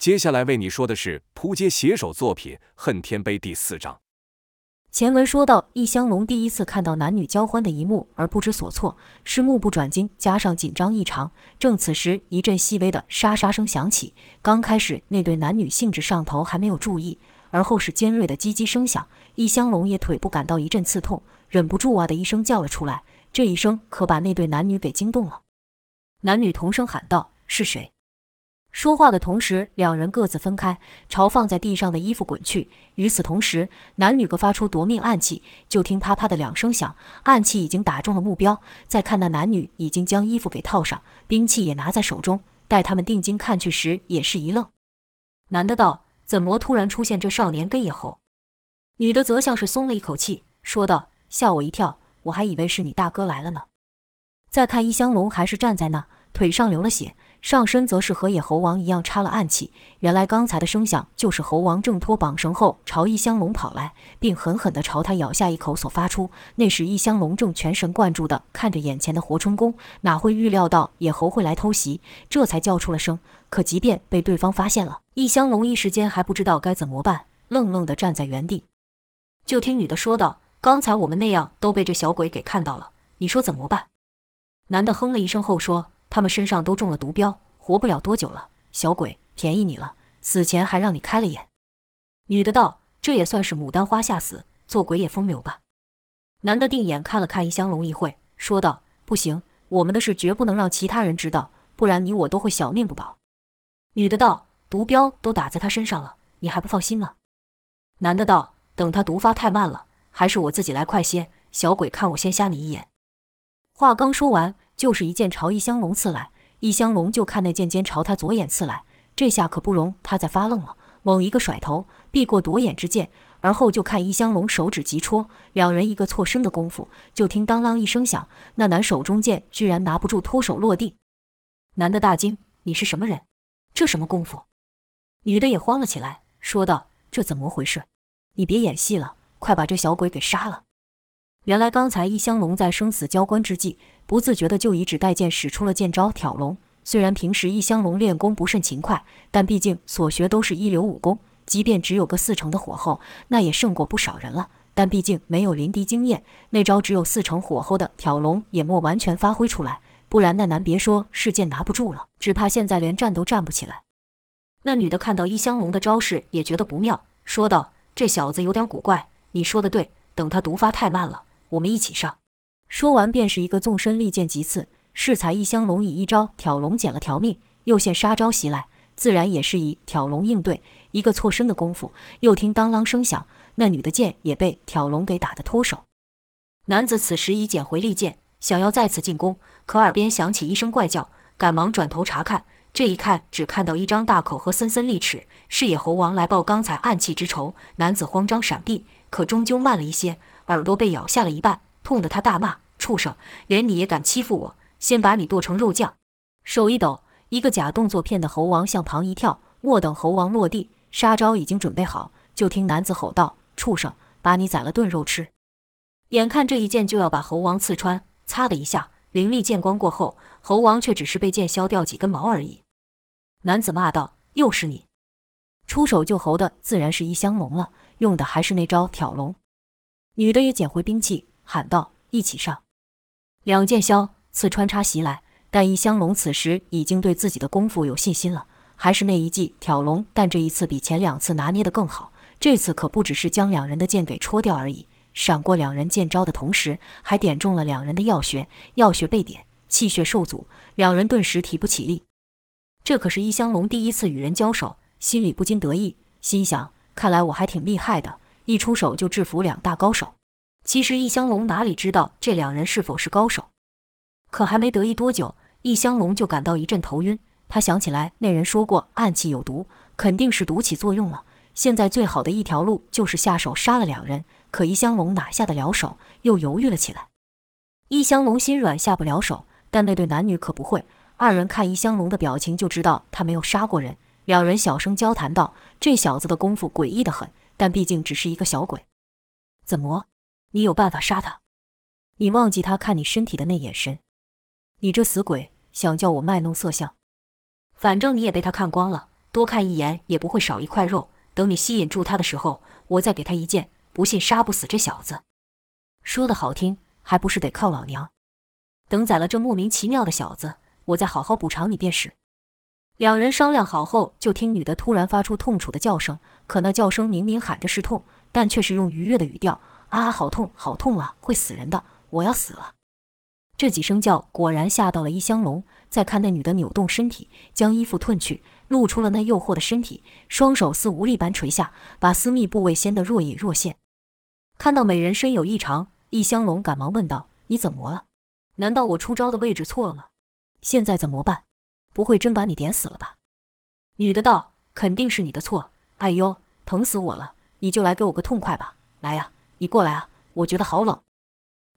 接下来为你说的是扑街写手作品《恨天碑》第四章。前文说到，易香龙第一次看到男女交欢的一幕而不知所措，是目不转睛，加上紧张异常。正此时，一阵细微的沙沙声响起。刚开始那对男女兴致上头，还没有注意，而后是尖锐的唧唧声响。易香龙也腿部感到一阵刺痛，忍不住哇的一声叫了出来。这一声可把那对男女给惊动了。男女同声喊道：“是谁？”说话的同时，两人各自分开，朝放在地上的衣服滚去。与此同时，男女各发出夺命暗器。就听啪啪的两声响，暗器已经打中了目标。再看那男女已经将衣服给套上，兵器也拿在手中。待他们定睛看去时，也是一愣。男的道：“怎么突然出现这少年跟野猴？”女的则像是松了一口气，说道：“吓我一跳，我还以为是你大哥来了呢。”再看易香龙还是站在那，腿上流了血。上身则是和野猴王一样插了暗器。原来刚才的声响就是猴王挣脱绑绳后朝异香龙跑来，并狠狠地朝他咬下一口所发出。那时异香龙正全神贯注地看着眼前的活春宫，哪会预料到野猴会来偷袭，这才叫出了声。可即便被对方发现了，异香龙一时间还不知道该怎么办，愣愣地站在原地。就听女的说道：“刚才我们那样都被这小鬼给看到了，你说怎么办？”男的哼了一声后说。他们身上都中了毒镖，活不了多久了。小鬼，便宜你了，死前还让你开了眼。女的道：“这也算是牡丹花下死，做鬼也风流吧？”男的定眼看了看一香龙一会，说道：“不行，我们的事绝不能让其他人知道，不然你我都会小命不保。”女的道：“毒镖都打在他身上了，你还不放心吗？”男的道：“等他毒发太慢了，还是我自己来快些。小鬼，看我先瞎你一眼。”话刚说完。就是一剑朝易香龙刺来，易香龙就看那剑尖朝他左眼刺来，这下可不容他再发愣了，猛一个甩头避过夺眼之剑，而后就看易香龙手指急戳，两人一个错身的功夫，就听当啷一声响，那男手中剑居然拿不住，脱手落地。男的大惊：“你是什么人？这什么功夫？”女的也慌了起来，说道：“这怎么回事？你别演戏了，快把这小鬼给杀了。”原来刚才易香龙在生死交关之际，不自觉的就以指代剑使出了剑招挑龙。虽然平时易香龙练功不甚勤快，但毕竟所学都是一流武功，即便只有个四成的火候，那也胜过不少人了。但毕竟没有临敌经验，那招只有四成火候的挑龙也莫完全发挥出来。不然那男别说是剑拿不住了，只怕现在连站都站不起来。那女的看到易香龙的招式，也觉得不妙，说道：“这小子有点古怪。你说的对，等他毒发太慢了。”我们一起上。说完，便是一个纵身利剑急刺。适才一香龙以一招挑龙捡了条命，又现杀招袭来，自然也是以挑龙应对。一个错身的功夫，又听当啷声响，那女的剑也被挑龙给打得脱手。男子此时已捡回利剑，想要再次进攻，可耳边响起一声怪叫，赶忙转头查看。这一看，只看到一张大口和森森利齿，是野猴王来报刚才暗器之仇。男子慌张闪避，可终究慢了一些。耳朵被咬下了一半，痛得他大骂：“畜生，连你也敢欺负我！先把你剁成肉酱！”手一抖，一个假动作骗得猴王向旁一跳。莫等猴王落地，杀招已经准备好，就听男子吼道：“畜生，把你宰了炖肉吃！”眼看这一剑就要把猴王刺穿，擦的一下，凌厉剑光过后，猴王却只是被剑削掉几根毛而已。男子骂道：“又是你！”出手救猴的自然是易香龙了，用的还是那招挑龙。女的也捡回兵器，喊道：“一起上！”两剑削刺穿插袭来，但易香龙此时已经对自己的功夫有信心了，还是那一记挑龙，但这一次比前两次拿捏得更好。这次可不只是将两人的剑给戳掉而已，闪过两人剑招的同时，还点中了两人的要穴，要穴被点，气血受阻，两人顿时提不起力。这可是易香龙第一次与人交手，心里不禁得意，心想：看来我还挺厉害的。一出手就制服两大高手，其实易香龙哪里知道这两人是否是高手？可还没得意多久，易香龙就感到一阵头晕。他想起来那人说过暗器有毒，肯定是毒起作用了。现在最好的一条路就是下手杀了两人。可易香龙哪下得了手？又犹豫了起来。易香龙心软下不了手，但那对男女可不会。二人看易香龙的表情就知道他没有杀过人。两人小声交谈道：“这小子的功夫诡异得很。”但毕竟只是一个小鬼，怎么？你有办法杀他？你忘记他看你身体的那眼神？你这死鬼，想叫我卖弄色相？反正你也被他看光了，多看一眼也不会少一块肉。等你吸引住他的时候，我再给他一剑，不信杀不死这小子。说得好听，还不是得靠老娘。等宰了这莫名其妙的小子，我再好好补偿你便是。两人商量好后，就听女的突然发出痛楚的叫声，可那叫声明明喊着是痛，但却是用愉悦的语调：“啊，好痛，好痛啊，会死人的，我要死了。”这几声叫果然吓到了易香龙。再看那女的扭动身体，将衣服褪去，露出了那诱惑的身体，双手似无力般垂下，把私密部位掀得若隐若现。看到美人身有异常，易香龙赶忙问道：“你怎么了？难道我出招的位置错了？现在怎么办？不会真把你点死了吧？”女的道：“肯定是你的错。哎呦，疼死我了！你就来给我个痛快吧！来呀，你过来啊！我觉得好冷。”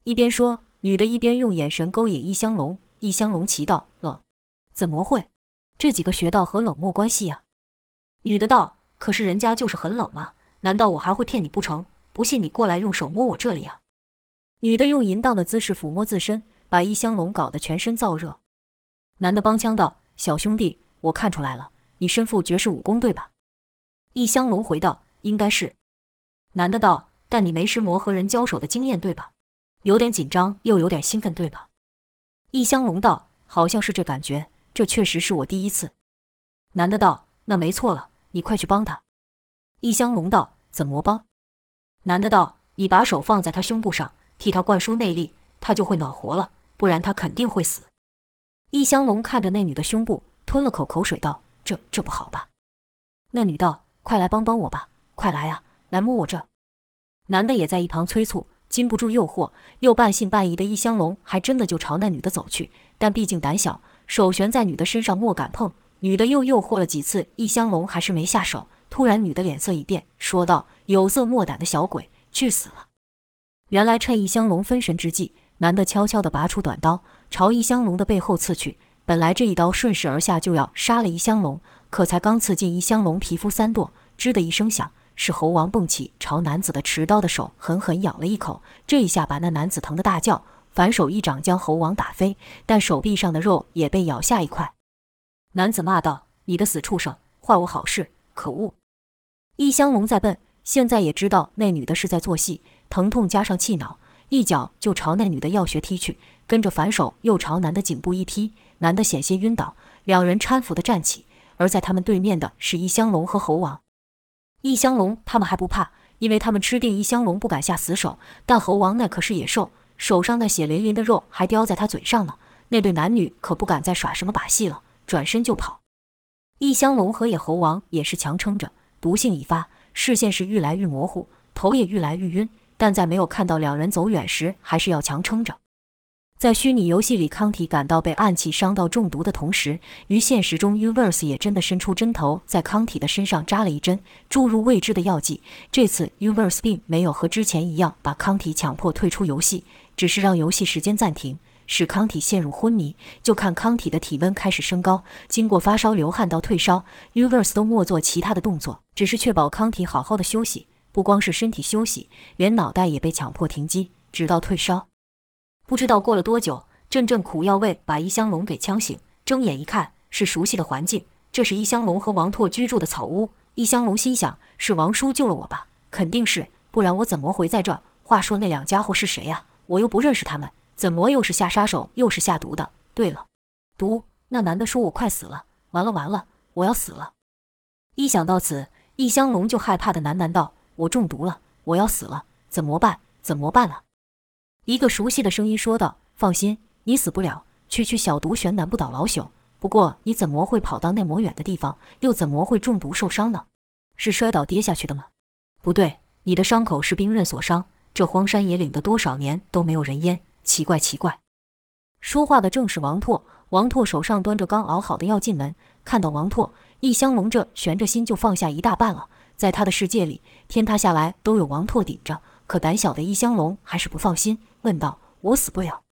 一边说，女的一边用眼神勾引易香龙。易香龙奇道：“冷？怎么会？这几个穴道和冷漠关系呀？”女的道：“可是人家就是很冷嘛，难道我还会骗你不成？不信你过来用手摸我这里啊！”女的用淫荡的姿势抚摸自身，把易香龙搞得全身燥热。男的帮腔道：“小兄弟，我看出来了，你身负绝世武功对吧？”易香龙回道：“应该是。”男的道：“但你没识魔和人交手的经验对吧？有点紧张，又有点兴奋对吧？”易香龙道：“好像是这感觉，这确实是我第一次。”男的道：“那没错了，你快去帮他。”易香龙道：“怎么帮？”男的道：“你把手放在他胸部上，替他灌输内力，他就会暖和了，不然他肯定会死。”易香龙看着那女的胸部，吞了口口水道：“这这不好吧？”那女道：“快来帮帮我吧，快来呀，来摸我这。”男的也在一旁催促。禁不住诱惑，又半信半疑的易香龙还真的就朝那女的走去，但毕竟胆小，手悬在女的身上莫敢碰。女的又诱惑了几次，易香龙还是没下手。突然，女的脸色一变，说道：“有色莫胆的小鬼，去死了！”原来趁易香龙分神之际，男的悄悄地拔出短刀，朝易香龙的背后刺去。本来这一刀顺势而下，就要杀了易香龙，可才刚刺进易香龙皮肤三剁，吱的一声响。是猴王蹦起，朝男子的持刀的手狠狠咬了一口，这一下把那男子疼得大叫，反手一掌将猴王打飞，但手臂上的肉也被咬下一块。男子骂道：“你个死畜生，坏我好事，可恶！”易香龙再笨，现在也知道那女的是在做戏，疼痛加上气恼，一脚就朝那女的要穴踢去，跟着反手又朝男的颈部一踢，男的险些晕倒，两人搀扶的站起，而在他们对面的是易香龙和猴王。异香龙他们还不怕，因为他们吃定异香龙不敢下死手。但猴王那可是野兽，手上那血淋淋的肉还叼在他嘴上呢。那对男女可不敢再耍什么把戏了，转身就跑。异香龙和野猴王也是强撑着，毒性已发，视线是愈来愈模糊，头也愈来愈晕。但在没有看到两人走远时，还是要强撑着。在虚拟游戏里，康体感到被暗器伤到中毒的同时，于现实中，Universe 也真的伸出针头，在康体的身上扎了一针，注入未知的药剂。这次，Universe 并没有和之前一样把康体强迫退出游戏，只是让游戏时间暂停，使康体陷入昏迷。就看康体的体温开始升高，经过发烧、流汗到退烧，Universe 都没做其他的动作，只是确保康体好好的休息。不光是身体休息，连脑袋也被强迫停机，直到退烧。不知道过了多久，阵阵苦药味把一香龙给呛醒。睁眼一看，是熟悉的环境，这是一香龙和王拓居住的草屋。一香龙心想：是王叔救了我吧？肯定是，不然我怎么会在这？话说那两家伙是谁呀？我又不认识他们，怎么又是下杀手，又是下毒的？对了，毒？那男的说我快死了，完了完了，我要死了。一想到此，一香龙就害怕的喃喃道：“我中毒了，我要死了，怎么办？怎么办啊？”一个熟悉的声音说道：“放心，你死不了。区区小毒悬难不倒老朽。不过你怎么会跑到那么远的地方？又怎么会中毒受伤呢？是摔倒跌下去的吗？不对，你的伤口是冰刃所伤。这荒山野岭的多少年都没有人烟。奇怪奇怪。”说话的正是王拓。王拓手上端着刚熬好的药进门，看到王拓，易香龙这悬着心就放下一大半了。在他的世界里，天塌下来都有王拓顶着。可胆小的易香龙还是不放心，问道：“我死不了？”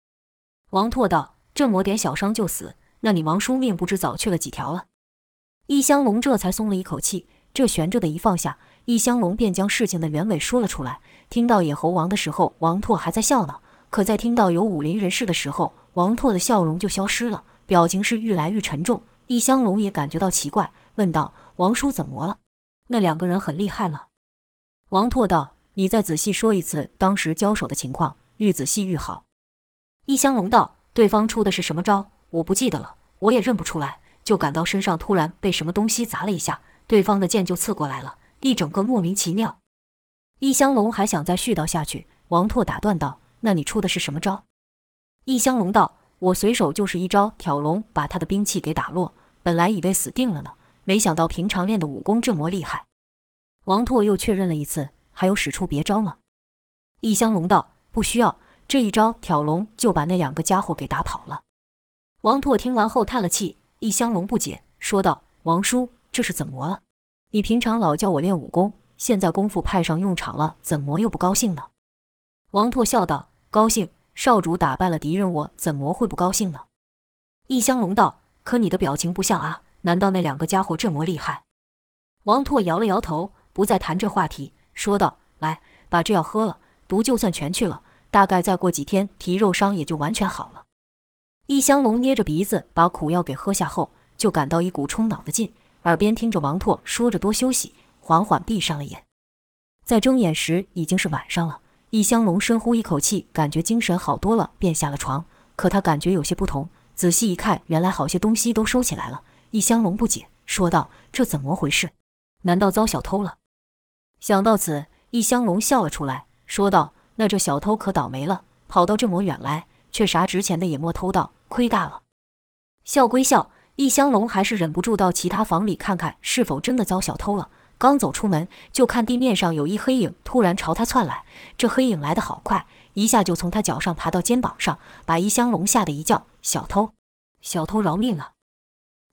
王拓道：“这么点小伤就死，那你王叔命不知早去了几条了？”易香龙这才松了一口气。这悬着的一放下，易香龙便将事情的原委说了出来。听到野猴王的时候，王拓还在笑呢；可在听到有武林人士的时候，王拓的笑容就消失了，表情是愈来愈沉重。易香龙也感觉到奇怪，问道：“王叔怎么了？那两个人很厉害了。王拓道：“你再仔细说一次当时交手的情况，愈仔细愈好。”易香龙道：“对方出的是什么招？我不记得了，我也认不出来。就感到身上突然被什么东西砸了一下，对方的剑就刺过来了，一整个莫名其妙。”易香龙还想再絮叨下去，王拓打断道：“那你出的是什么招？”易香龙道：“我随手就是一招挑龙，把他的兵器给打落。本来以为死定了呢，没想到平常练的武功这么厉害。”王拓又确认了一次：“还有使出别招吗？”易香龙道：“不需要，这一招挑龙就把那两个家伙给打跑了。”王拓听完后叹了气，易香龙不解，说道：“王叔，这是怎么了？你平常老叫我练武功。”现在功夫派上用场了，怎么又不高兴呢？王拓笑道：“高兴，少主打败了敌人，我怎么会不高兴呢？”易香龙道：“可你的表情不像啊，难道那两个家伙这么厉害？”王拓摇了摇头，不再谈这话题，说道：“来，把这药喝了，毒就算全去了，大概再过几天，皮肉伤也就完全好了。”易香龙捏着鼻子把苦药给喝下后，就感到一股冲脑的劲，耳边听着王拓说着多休息。缓缓闭上了眼，在睁眼时已经是晚上了。易香龙深呼一口气，感觉精神好多了，便下了床。可他感觉有些不同，仔细一看，原来好些东西都收起来了。易香龙不解，说道：“这怎么回事？难道遭小偷了？”想到此，易香龙笑了出来，说道：“那这小偷可倒霉了，跑到这么远来，却啥值钱的也没偷到，亏大了。”笑归笑，易香龙还是忍不住到其他房里看看，是否真的遭小偷了。刚走出门，就看地面上有一黑影突然朝他窜来。这黑影来得好快，一下就从他脚上爬到肩膀上，把易香龙吓得一叫：“小偷！小偷饶命啊！”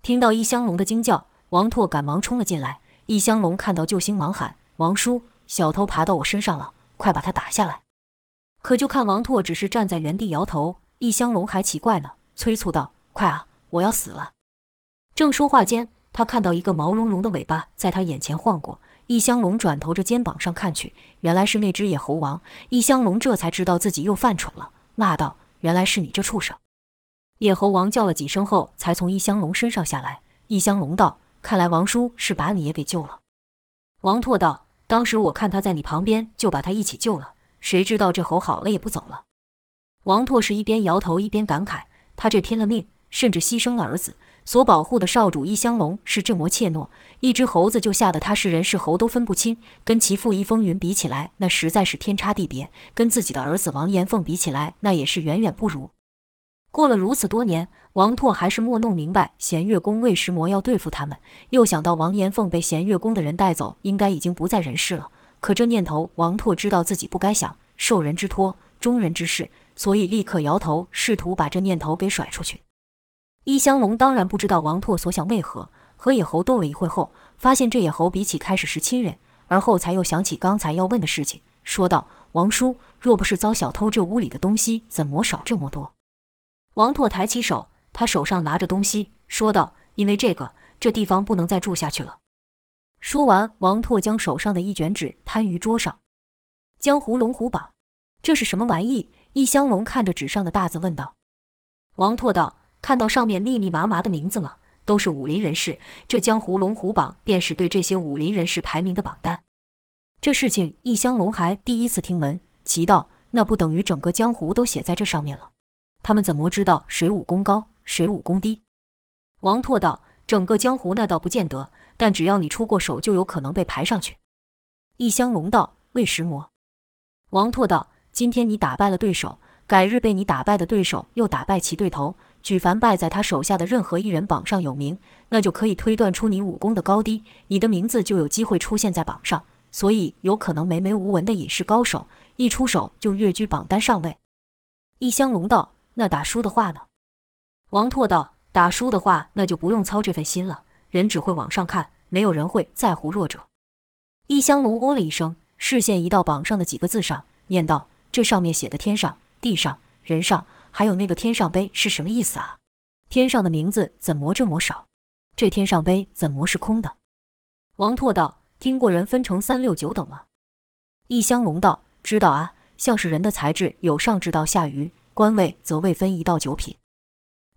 听到易香龙的惊叫，王拓赶忙冲了进来。易香龙看到救星，忙喊：“王叔，小偷爬到我身上了，快把他打下来！”可就看王拓只是站在原地摇头，易香龙还奇怪呢，催促道：“快啊，我要死了！”正说话间，他看到一个毛茸茸的尾巴在他眼前晃过，易香龙转头着肩膀上看去，原来是那只野猴王。易香龙这才知道自己又犯蠢了，骂道：“原来是你这畜生！”野猴王叫了几声后，才从易香龙身上下来。易香龙道：“看来王叔是把你也给救了。”王拓道：“当时我看他在你旁边，就把他一起救了，谁知道这猴好了也不走了。”王拓是一边摇头一边感慨：“他这拼了命，甚至牺牲了儿子。”所保护的少主易香龙是这么怯懦，一只猴子就吓得他是人是猴都分不清，跟其父易风云比起来，那实在是天差地别；跟自己的儿子王延凤比起来，那也是远远不如。过了如此多年，王拓还是没弄明白弦月宫为什么要对付他们。又想到王延凤被弦月宫的人带走，应该已经不在人世了。可这念头，王拓知道自己不该想，受人之托，忠人之事，所以立刻摇头，试图把这念头给甩出去。一香龙当然不知道王拓所想为何，和野猴斗了一会后，发现这野猴比起开始是亲人，而后才又想起刚才要问的事情，说道：“王叔，若不是遭小偷，这屋里的东西怎么少这么多？”王拓抬起手，他手上拿着东西，说道：“因为这个，这地方不能再住下去了。”说完，王拓将手上的一卷纸摊于桌上。江湖龙虎榜，这是什么玩意？易香龙看着纸上的大字问道。王拓道。看到上面密密麻麻的名字了，都是武林人士。这江湖龙虎榜便是对这些武林人士排名的榜单。这事情易香龙还第一次听闻，奇道：“那不等于整个江湖都写在这上面了？他们怎么知道谁武功高，谁武功低？”王拓道：“整个江湖那倒不见得，但只要你出过手，就有可能被排上去。”易香龙道：“为什么？”王拓道：“今天你打败了对手，改日被你打败的对手又打败其对头。”举凡败在他手下的任何一人榜上有名，那就可以推断出你武功的高低，你的名字就有机会出现在榜上。所以有可能梅梅无闻的隐士高手一出手就跃居榜单上位。易香龙道：“那打输的话呢？”王拓道：“打输的话，那就不用操这份心了。人只会往上看，没有人会在乎弱者。”易香龙哦了一声，视线移到榜上的几个字上，念道：“这上面写的天上、地上、人上。”还有那个天上碑是什么意思啊？天上的名字怎么这么少？这天上碑怎么是空的？王拓道：“听过人分成三六九等吗？”易香龙道：“知道啊，像是人的才智有上至到下愚，官位则未分一到九品。”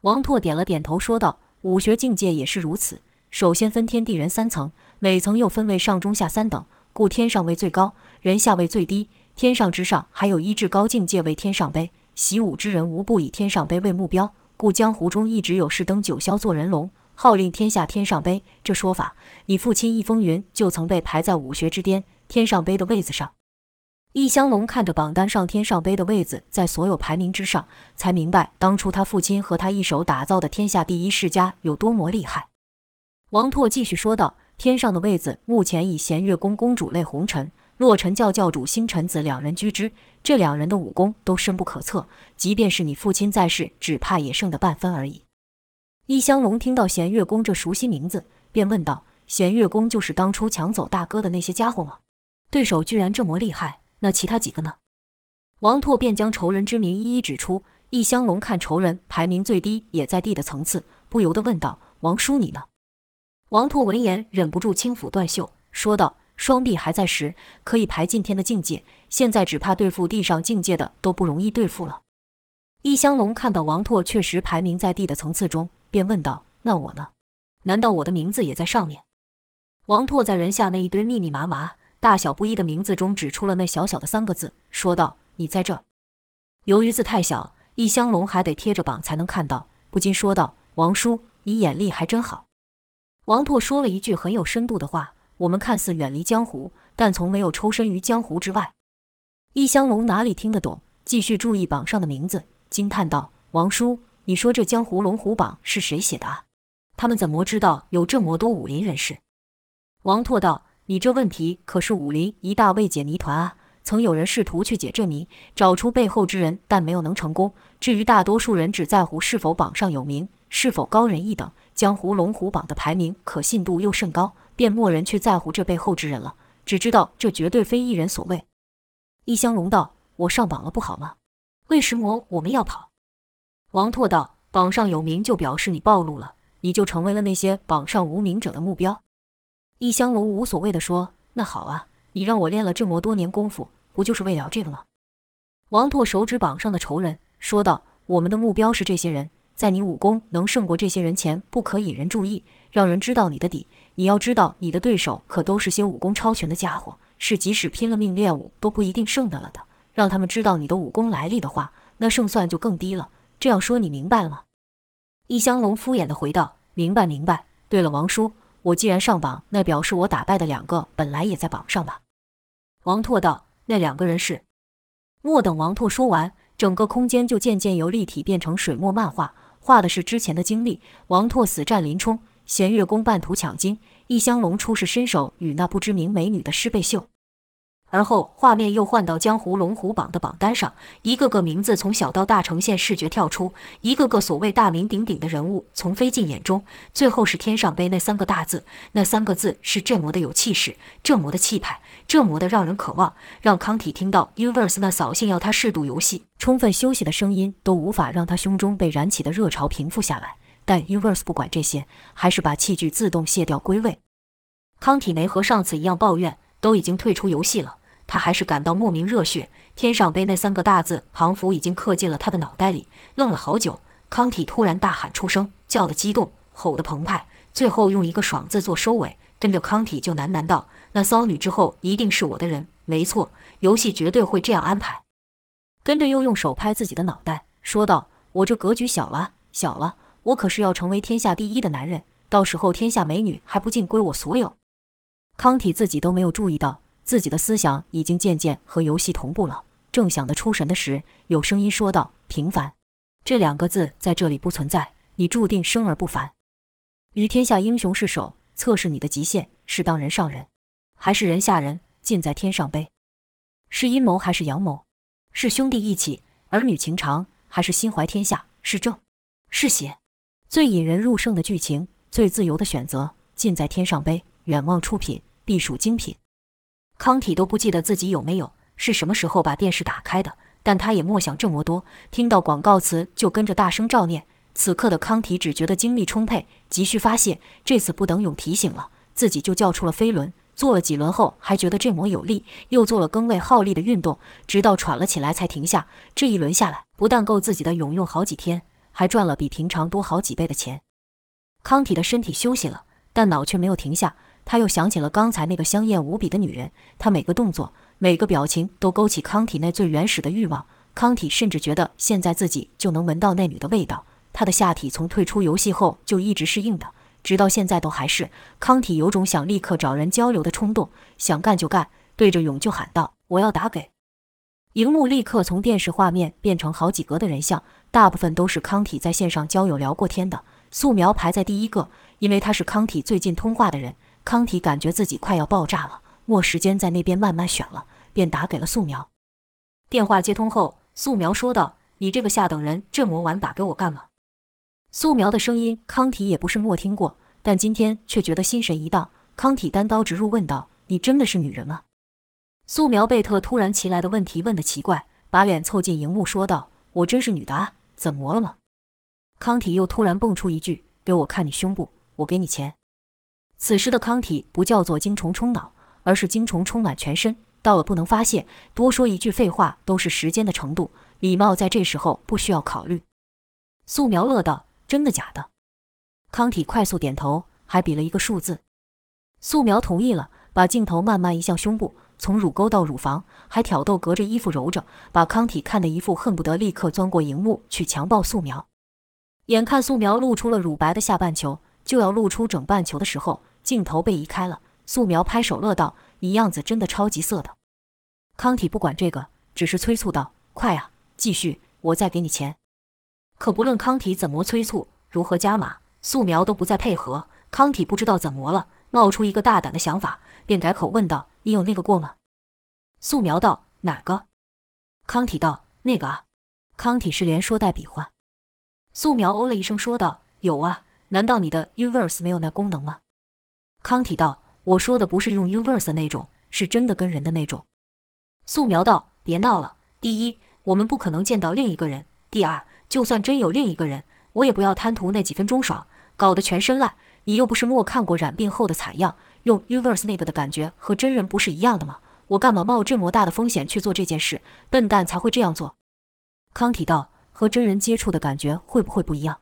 王拓点了点头，说道：“武学境界也是如此，首先分天地人三层，每层又分为上中下三等，故天上位最高，人下位最低。天上之上还有一至高境界为天上碑。习武之人无不以天上碑为目标，故江湖中一直有士登九霄做人龙，号令天下天上碑。这说法，你父亲易风云就曾被排在武学之巅天上碑的位子上。易香龙看着榜单上天上杯的位子在所有排名之上，才明白当初他父亲和他一手打造的天下第一世家有多么厉害。王拓继续说道：“天上的位子目前以弦月宫公主泪红尘、洛尘教教主星辰子两人居之，这两人的武功都深不可测，即便是你父亲在世，只怕也胜得半分而已。”易香龙听到弦月宫这熟悉名字，便问道：“弦月宫就是当初抢走大哥的那些家伙吗？对手居然这么厉害？”那其他几个呢？王拓便将仇人之名一一指出。易香龙看仇人排名最低，也在地的层次，不由得问道：“王叔，你呢？”王拓闻言，忍不住轻抚断袖，说道：“双臂还在时，可以排进天的境界。现在只怕对付地上境界的都不容易对付了。”易香龙看到王拓确实排名在地的层次中，便问道：“那我呢？难道我的名字也在上面？”王拓在人下那一堆密密麻麻。大小不一的名字中指出了那小小的三个字，说道：“你在这。”由于字太小，易香龙还得贴着榜才能看到，不禁说道：“王叔，你眼力还真好。”王拓说了一句很有深度的话：“我们看似远离江湖，但从没有抽身于江湖之外。”易香龙哪里听得懂，继续注意榜上的名字，惊叹道：“王叔，你说这江湖龙虎榜是谁写的啊？他们怎么知道有这么多武林人士？”王拓道。你这问题可是武林一大未解谜团啊！曾有人试图去解这谜，找出背后之人，但没有能成功。至于大多数人只在乎是否榜上有名，是否高人一等，江湖龙虎榜的排名可信度又甚高，便没人去在乎这背后之人了。只知道这绝对非一人所为。易香龙道：“我上榜了不好吗？为什么我们要跑？”王拓道：“榜上有名就表示你暴露了，你就成为了那些榜上无名者的目标。”易香龙无所谓的说：“那好啊，你让我练了这么多年功夫，不就是为了这个吗？”王拓手指榜上的仇人，说道：“我们的目标是这些人，在你武功能胜过这些人前，不可引人注意，让人知道你的底。你要知道，你的对手可都是些武功超群的家伙，是即使拼了命练武都不一定胜得了的。让他们知道你的武功来历的话，那胜算就更低了。这样说你明白了吗？”易香龙敷衍地回道：“明白，明白。对了，王叔。”我既然上榜，那表示我打败的两个本来也在榜上吧？王拓道：“那两个人是……”莫等王拓说完，整个空间就渐渐由立体变成水墨漫画，画的是之前的经历：王拓死战林冲，弦月宫半途抢金，一香龙出世身手与那不知名美女的师贝秀。而后，画面又换到江湖龙虎榜的榜单上，一个个名字从小到大呈现视觉跳出，一个个所谓大名鼎鼎的人物从飞进眼中，最后是天上杯那三个大字。那三个字是这么的有气势，这么的气派，这么的让人渴望，让康体听到 Universe 那扫兴要他适度游戏、充分休息的声音都无法让他胸中被燃起的热潮平复下来。但 Universe 不管这些，还是把器具自动卸掉归位。康体没和上次一样抱怨，都已经退出游戏了。他还是感到莫名热血，天上卑那三个大字仿佛已经刻进了他的脑袋里。愣了好久，康体突然大喊出声，叫得激动，吼得澎湃，最后用一个爽字做收尾，跟着康体就喃喃道：“那骚女之后一定是我的人，没错，游戏绝对会这样安排。”跟着又用手拍自己的脑袋，说道：“我这格局小了，小了，我可是要成为天下第一的男人，到时候天下美女还不尽归我所有？”康体自己都没有注意到。自己的思想已经渐渐和游戏同步了。正想得出神的时，有声音说道：“平凡，这两个字在这里不存在，你注定生而不凡。与天下英雄试手，测试你的极限，是当人上人，还是人下人？尽在天上卑。是阴谋还是阳谋？是兄弟义气，儿女情长，还是心怀天下？是正，是邪？最引人入胜的剧情，最自由的选择，尽在天上杯。远望出品，必属精品。”康体都不记得自己有没有是什么时候把电视打开的，但他也莫想这么多，听到广告词就跟着大声照念。此刻的康体只觉得精力充沛，急需发泄。这次不等勇提醒了，自己就叫出了飞轮，做了几轮后还觉得这摩有力，又做了更为耗力的运动，直到喘了起来才停下。这一轮下来，不但够自己的勇用好几天，还赚了比平常多好几倍的钱。康体的身体休息了。但脑却没有停下。他又想起了刚才那个香艳无比的女人，她每个动作、每个表情都勾起康体内最原始的欲望。康体甚至觉得现在自己就能闻到那女的味道。他的下体从退出游戏后就一直是硬的，直到现在都还是。康体有种想立刻找人交流的冲动，想干就干，对着勇就喊道：“我要打给！”荧幕立刻从电视画面变成好几格的人像，大部分都是康体在线上交友聊过天的。素描排在第一个，因为他是康体最近通话的人。康体感觉自己快要爆炸了，没时间在那边慢慢选了，便打给了素描。电话接通后，素描说道：“你这个下等人，这么晚打给我干嘛？”素描的声音，康体也不是没听过，但今天却觉得心神一荡。康体单刀直入问道：“你真的是女人吗？”素描贝特突然袭来的问题问得奇怪，把脸凑近荧幕说道：“我真是女的啊，怎么了吗？”康体又突然蹦出一句：“给我看你胸部，我给你钱。”此时的康体不叫做精虫充脑，而是精虫充满全身，到了不能发泄，多说一句废话都是时间的程度。礼貌在这时候不需要考虑。素描乐道：“真的假的？”康体快速点头，还比了一个数字。素描同意了，把镜头慢慢移向胸部。从乳沟到乳房，还挑逗，隔着衣服揉着，把康体看得一副恨不得立刻钻过荧幕去强暴素描。眼看素描露出了乳白的下半球，就要露出整半球的时候，镜头被移开了。素描拍手乐道：“你样子真的超级色的。”康体不管这个，只是催促道：“快啊，继续，我再给你钱。”可不论康体怎么催促，如何加码，素描都不再配合。康体不知道怎么了，冒出一个大胆的想法，便改口问道。你有那个过吗？素描道：“哪个？”康体道：“那个啊。”康体是连说带比划。素描哦了一声说道：“有啊，难道你的 Universe 没有那功能吗？”康体道：“我说的不是用 Universe 那种，是真的跟人的那种。”素描道：“别闹了。第一，我们不可能见到另一个人；第二，就算真有另一个人，我也不要贪图那几分钟爽，搞得全身烂。你又不是没看过染病后的惨样。”用 Universe 那个的感觉和真人不是一样的吗？我干嘛冒这么大的风险去做这件事？笨蛋才会这样做。康体道：“和真人接触的感觉会不会不一样？”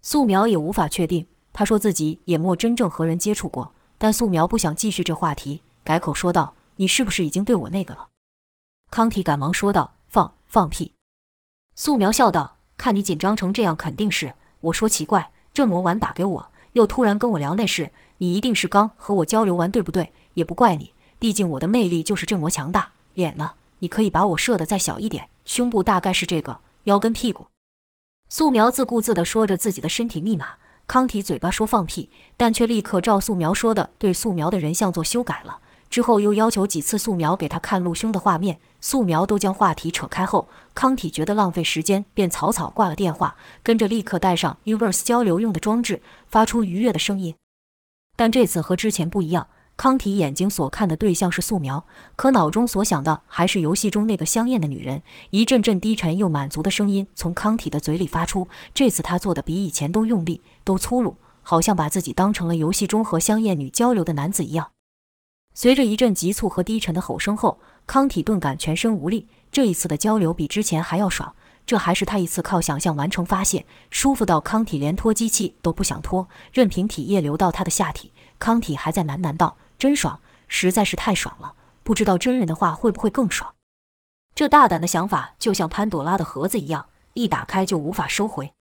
素描也无法确定。他说自己也没真正和人接触过，但素描不想继续这话题，改口说道：“你是不是已经对我那个了？”康体赶忙说道：“放放屁！”素描笑道：“看你紧张成这样，肯定是。我说奇怪，这么晚打给我，又突然跟我聊那事。”你一定是刚和我交流完，对不对？也不怪你，毕竟我的魅力就是这么强大。脸呢？你可以把我射得再小一点，胸部大概是这个，腰跟屁股。素描自顾自地说着自己的身体密码。康体嘴巴说放屁，但却立刻照素描说的对素描的人像做修改了。之后又要求几次素描给他看露胸的画面，素描都将话题扯开后，康体觉得浪费时间，便草草挂了电话，跟着立刻带上 Uverse 交流用的装置，发出愉悦的声音。但这次和之前不一样，康体眼睛所看的对象是素描，可脑中所想的还是游戏中那个香艳的女人。一阵阵低沉又满足的声音从康体的嘴里发出，这次他做的比以前都用力，都粗鲁，好像把自己当成了游戏中和香艳女交流的男子一样。随着一阵急促和低沉的吼声后，康体顿感全身无力，这一次的交流比之前还要爽。这还是他一次靠想象完成发泄，舒服到康体连脱机器都不想脱，任凭体液流到他的下体。康体还在喃喃道：“真爽，实在是太爽了，不知道真人的话会不会更爽。”这大胆的想法就像潘朵拉的盒子一样，一打开就无法收回。